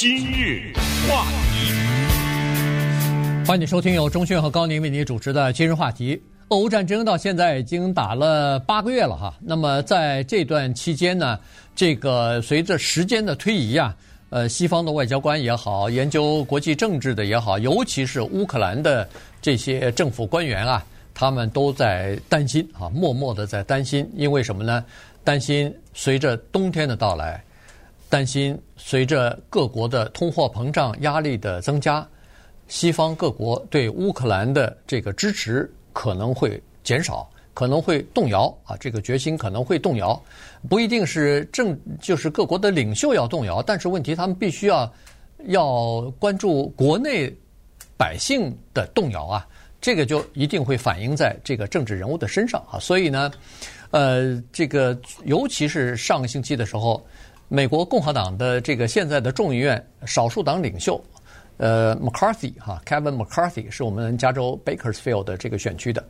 今日话题，欢迎收听由钟迅和高宁为您主持的今日话题。俄乌战争到现在已经打了八个月了哈，那么在这段期间呢，这个随着时间的推移啊，呃，西方的外交官也好，研究国际政治的也好，尤其是乌克兰的这些政府官员啊，他们都在担心啊，默默的在担心，因为什么呢？担心随着冬天的到来，担心随着各国的通货膨胀压力的增加，西方各国对乌克兰的这个支持可能会减少，可能会动摇啊，这个决心可能会动摇，不一定是政，就是各国的领袖要动摇，但是问题他们必须要要关注国内百姓的动摇啊，这个就一定会反映在这个政治人物的身上啊，所以呢。呃，这个尤其是上个星期的时候，美国共和党的这个现在的众议院少数党领袖，呃，McCarthy 哈，Kevin McCarthy 是我们加州 Bakersfield 的这个选区的，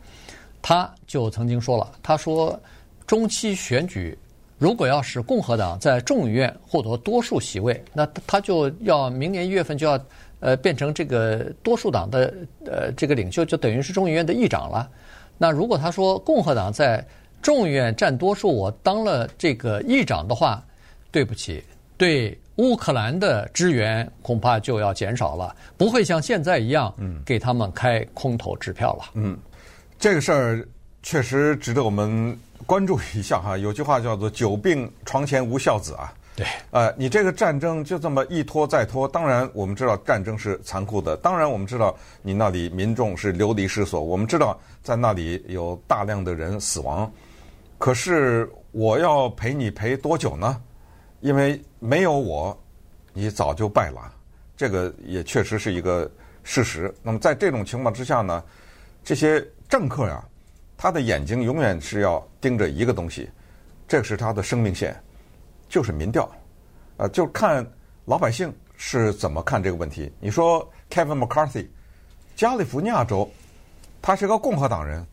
他就曾经说了，他说中期选举如果要使共和党在众议院获得多数席位，那他就要明年一月份就要呃变成这个多数党的呃这个领袖，就等于是众议院的议长了。那如果他说共和党在众议院占多数，我当了这个议长的话，对不起，对乌克兰的支援恐怕就要减少了，不会像现在一样，嗯，给他们开空头支票了。嗯，这个事儿确实值得我们关注一下哈。有句话叫做“久病床前无孝子”啊。对。呃，你这个战争就这么一拖再拖，当然我们知道战争是残酷的，当然我们知道你那里民众是流离失所，我们知道在那里有大量的人死亡。可是我要陪你陪多久呢？因为没有我，你早就败了。这个也确实是一个事实。那么在这种情况之下呢，这些政客呀，他的眼睛永远是要盯着一个东西，这是他的生命线，就是民调。呃，就看老百姓是怎么看这个问题。你说 Kevin McCarthy，加利福尼亚州，他是个共和党人，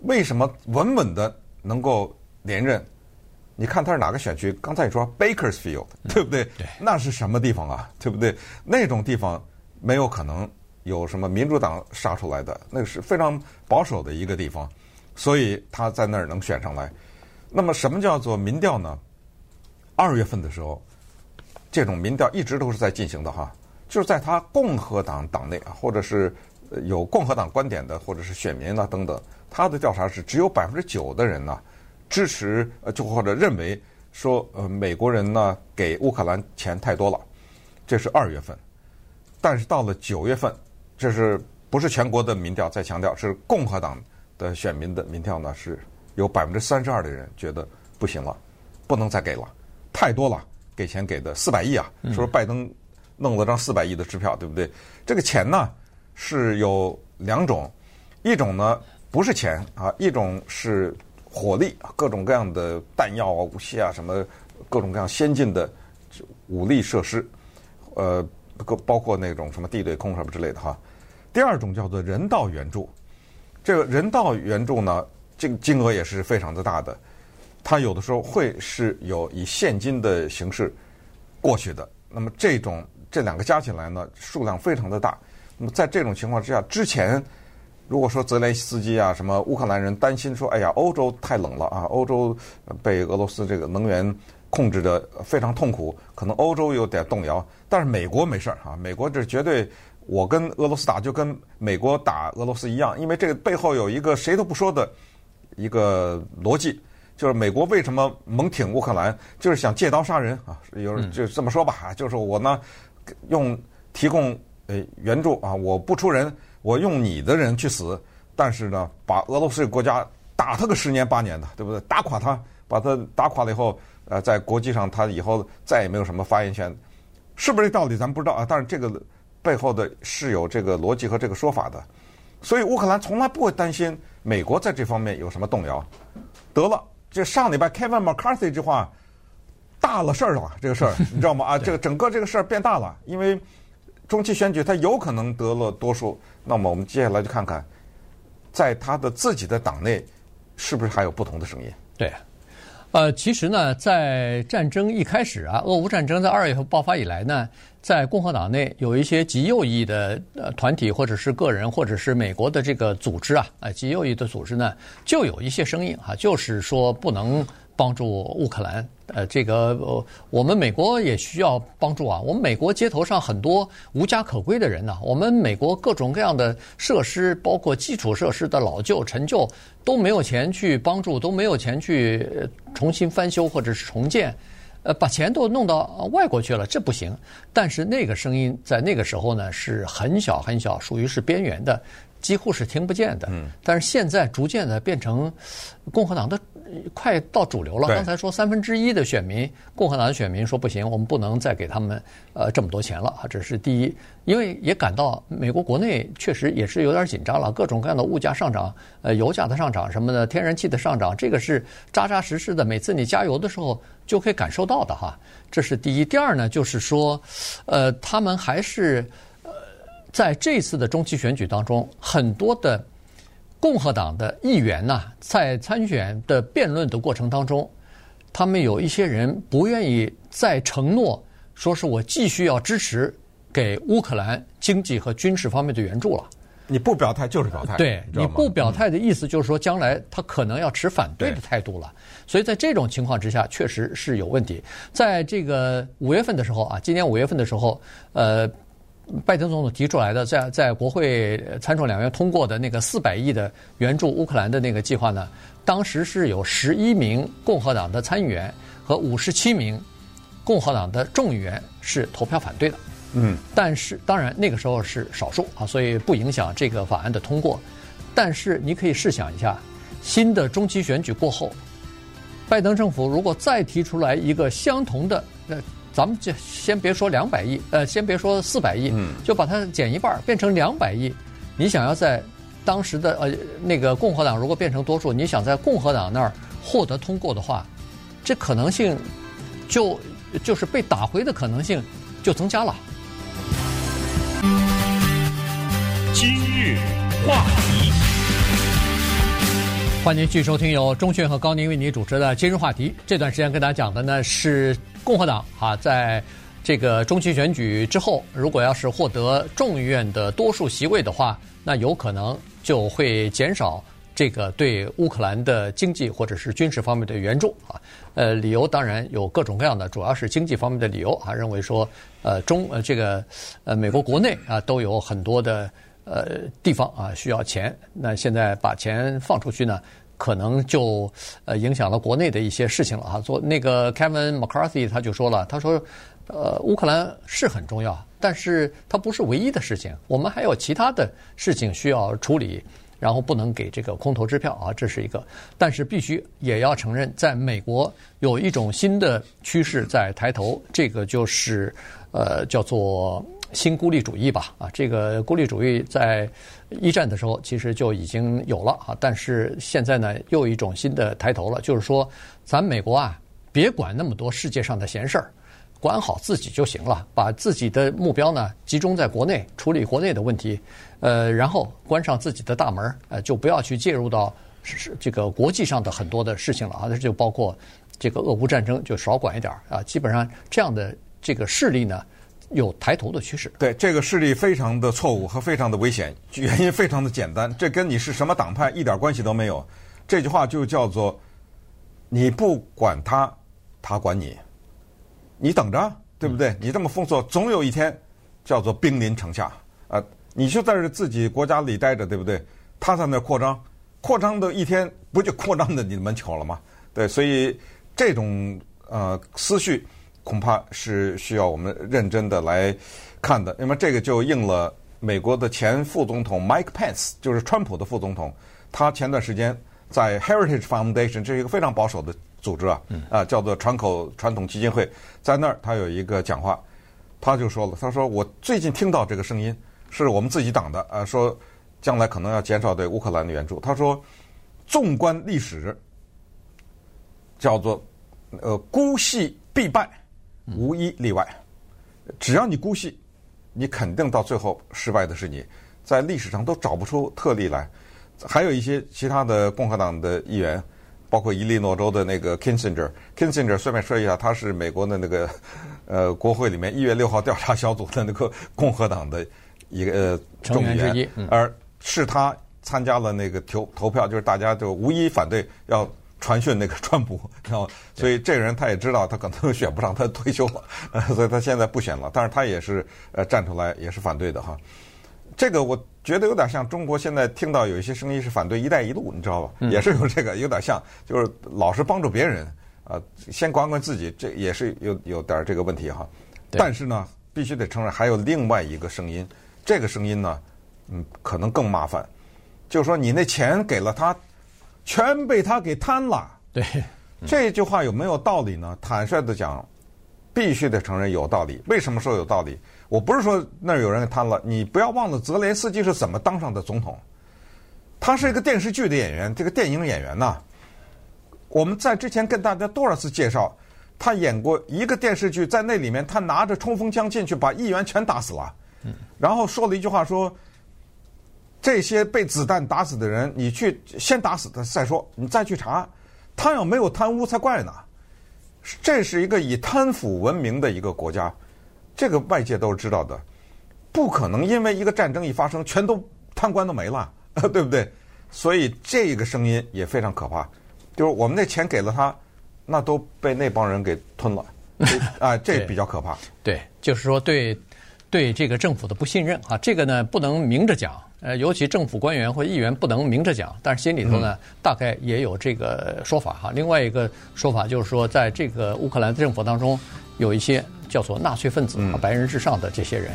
为什么稳稳的？能够连任，你看他是哪个选区？刚才你说 Bakersfield，对不对？对，那是什么地方啊？对不对？那种地方没有可能有什么民主党杀出来的，那个是非常保守的一个地方，所以他在那儿能选上来。那么什么叫做民调呢？二月份的时候，这种民调一直都是在进行的哈，就是在他共和党党内啊，或者是有共和党观点的，或者是选民啊等等。他的调查是只有百分之九的人呢支持，呃，就或者认为说，呃，美国人呢给乌克兰钱太多了，这是二月份。但是到了九月份，这是不是全国的民调？再强调是共和党的选民的民调呢？是有百分之三十二的人觉得不行了，不能再给了，太多了，给钱给的四百亿啊！说拜登弄了张四百亿的支票，对不对？这个钱呢是有两种，一种呢。不是钱啊，一种是火力，各种各样的弹药啊、武器啊，什么各种各样先进的武力设施，呃，包括那种什么地对空什么之类的哈。第二种叫做人道援助，这个人道援助呢，这个金额也是非常的大的，它有的时候会是有以现金的形式过去的。那么这种这两个加起来呢，数量非常的大。那么在这种情况之下，之前。如果说泽连斯基啊，什么乌克兰人担心说，哎呀，欧洲太冷了啊，欧洲被俄罗斯这个能源控制得非常痛苦，可能欧洲有点动摇。但是美国没事儿啊，美国这绝对，我跟俄罗斯打就跟美国打俄罗斯一样，因为这个背后有一个谁都不说的一个逻辑，就是美国为什么猛挺乌克兰，就是想借刀杀人啊，有人 就这么说吧，就是我呢用提供呃援助啊，我不出人。我用你的人去死，但是呢，把俄罗斯国家打他个十年八年的，对不对？打垮他，把他打垮了以后，呃，在国际上他以后再也没有什么发言权，是不是这道理咱们不知道啊？但是这个背后的是有这个逻辑和这个说法的，所以乌克兰从来不会担心美国在这方面有什么动摇。得了，这上礼拜 Kevin McCarthy 这句话大了事儿了，这个事儿你知道吗？啊，这个整个这个事儿变大了，因为。中期选举，他有可能得了多数。那么我们接下来就看看，在他的自己的党内，是不是还有不同的声音？对，呃，其实呢，在战争一开始啊，俄乌战争在二月份爆发以来呢，在共和党内有一些极右翼的呃团体，或者是个人，或者是美国的这个组织啊，啊，极右翼的组织呢，就有一些声音啊，就是说不能。帮助乌克兰，呃，这个呃，我们美国也需要帮助啊。我们美国街头上很多无家可归的人呢，我们美国各种各样的设施，包括基础设施的老旧陈旧，都没有钱去帮助，都没有钱去重新翻修或者是重建，呃，把钱都弄到外国去了，这不行。但是那个声音在那个时候呢，是很小很小，属于是边缘的，几乎是听不见的。嗯。但是现在逐渐的变成共和党的。快到主流了。刚才说三分之一的选民，共和党的选民说不行，我们不能再给他们呃这么多钱了啊！这是第一，因为也感到美国国内确实也是有点紧张了，各种各样的物价上涨，呃，油价的上涨什么的，天然气的上涨，这个是扎扎实实的，每次你加油的时候就可以感受到的哈。这是第一。第二呢，就是说，呃，他们还是呃在这次的中期选举当中，很多的。共和党的议员呐，在参选的辩论的过程当中，他们有一些人不愿意再承诺，说是我继续要支持给乌克兰经济和军事方面的援助了。你不表态就是表态，对，你不表态的意思就是说，将来他可能要持反对的态度了。所以在这种情况之下，确实是有问题。在这个五月份的时候啊，今年五月份的时候，呃。拜登总统提出来的，在在国会参众两院通过的那个四百亿的援助乌克兰的那个计划呢，当时是有十一名共和党的参议员和五十七名共和党的众议员是投票反对的。嗯，但是当然那个时候是少数啊，所以不影响这个法案的通过。但是你可以试想一下，新的中期选举过后，拜登政府如果再提出来一个相同的那。咱们就先别说两百亿，呃，先别说四百亿，就把它减一半，变成两百亿。你想要在当时的呃那个共和党如果变成多数，你想在共和党那儿获得通过的话，这可能性就就是被打回的可能性就增加了。今日话题，欢迎继续收听由钟讯和高宁为你主持的《今日话题》。这段时间跟大家讲的呢是。共和党啊，在这个中期选举之后，如果要是获得众议院的多数席位的话，那有可能就会减少这个对乌克兰的经济或者是军事方面的援助啊。呃，理由当然有各种各样的，主要是经济方面的理由啊，认为说呃中呃这个呃美国国内啊都有很多的呃地方啊需要钱，那现在把钱放出去呢，可能就呃影响了国内的一些事情了哈。做那个 Kevin McCarthy 他就说了，他说，呃，乌克兰是很重要，但是它不是唯一的事情，我们还有其他的事情需要处理，然后不能给这个空头支票啊，这是一个。但是必须也要承认，在美国有一种新的趋势在抬头，这个就是呃叫做。新孤立主义吧，啊，这个孤立主义在一战的时候其实就已经有了啊，但是现在呢又一种新的抬头了，就是说咱美国啊，别管那么多世界上的闲事儿，管好自己就行了，把自己的目标呢集中在国内处理国内的问题，呃，然后关上自己的大门，呃，就不要去介入到是这个国际上的很多的事情了啊，这就包括这个俄乌战争就少管一点啊，基本上这样的这个势力呢。有抬头的趋势，对这个势力非常的错误和非常的危险，原因非常的简单，这跟你是什么党派一点关系都没有。这句话就叫做“你不管他，他管你”，你等着，对不对？你这么封锁，总有一天叫做兵临城下啊！你就在这自己国家里待着，对不对？他在那扩张，扩张的一天不就扩张的你的门口了吗？对，所以这种呃思绪。恐怕是需要我们认真的来看的，那么这个就应了美国的前副总统 Mike Pence，就是川普的副总统，他前段时间在 Heritage Foundation，这是一个非常保守的组织啊，啊叫做川口传统基金会，在那儿他有一个讲话，他就说了，他说我最近听到这个声音是我们自己党的啊，说将来可能要减少对乌克兰的援助，他说纵观历史，叫做呃姑息必败。无一例外，只要你姑息，你肯定到最后失败的是你，在历史上都找不出特例来。还有一些其他的共和党的议员，包括伊利诺州的那个 Kinsinger。Kinsinger 顺便说一下，他是美国的那个 呃国会里面一月六号调查小组的那个共和党的一个呃成员之一，嗯、而是他参加了那个投投票，就是大家就无一反对要传讯那个川普，然后所以这个人他也知道他可能选不上，他退休了，呃，所以他现在不选了，但是他也是呃站出来也是反对的哈。这个我觉得有点像中国现在听到有一些声音是反对“一带一路”，你知道吧？也是有这个，有点像，就是老是帮助别人，啊，先管管自己，这也是有有点这个问题哈。但是呢，必须得承认还有另外一个声音，这个声音呢，嗯，可能更麻烦，就是说你那钱给了他，全被他给贪了。对，这句话有没有道理呢？坦率的讲，必须得承认有道理。为什么说有道理？我不是说那儿有人贪了，你不要忘了泽连斯基是怎么当上的总统。他是一个电视剧的演员，这个电影演员呐。我们在之前跟大家多少次介绍，他演过一个电视剧，在那里面他拿着冲锋枪进去把议员全打死了，然后说了一句话说：“这些被子弹打死的人，你去先打死他再说，你再去查，他要没有贪污才怪呢。”这是一个以贪腐闻名的一个国家。这个外界都是知道的，不可能因为一个战争一发生，全都贪官都没了，对不对？所以这个声音也非常可怕，就是我们那钱给了他，那都被那帮人给吞了，啊，这比较可怕。对，就是说对对这个政府的不信任啊，这个呢不能明着讲，呃，尤其政府官员或议员不能明着讲，但是心里头呢、嗯、大概也有这个说法哈。另外一个说法就是说，在这个乌克兰政府当中有一些。叫做纳粹分子啊，白人至上的这些人，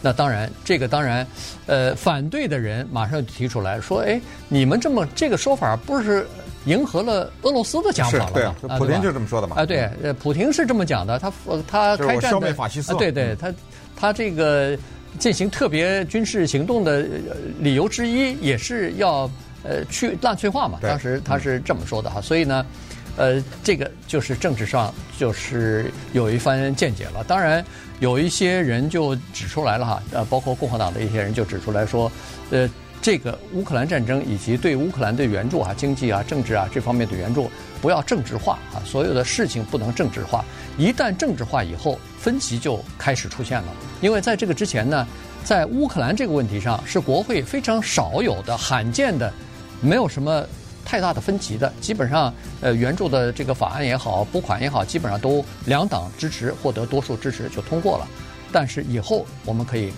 那当然，这个当然，呃，反对的人马上提出来说：“哎，你们这么这个说法，不是迎合了俄罗斯的讲法了吗？”对啊，普京就这么说的嘛。啊，对，呃，普京是这么讲的，他他开战的。对对，他他这个进行特别军事行动的理由之一，也是要呃去纳粹化嘛。当时他是这么说的哈，所以呢。呃，这个就是政治上就是有一番见解了。当然，有一些人就指出来了哈，呃，包括共和党的一些人就指出来说，呃，这个乌克兰战争以及对乌克兰的援助啊、经济啊、政治啊这方面的援助不要政治化啊，所有的事情不能政治化。一旦政治化以后，分歧就开始出现了。因为在这个之前呢，在乌克兰这个问题上是国会非常少有的、罕见的，没有什么。太大的分歧的，基本上，呃，援助的这个法案也好，拨款也好，基本上都两党支持，获得多数支持就通过了。但是以后我们可以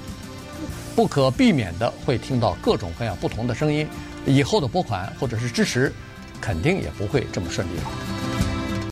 不可避免的会听到各种各样不同的声音，以后的拨款或者是支持，肯定也不会这么顺利了。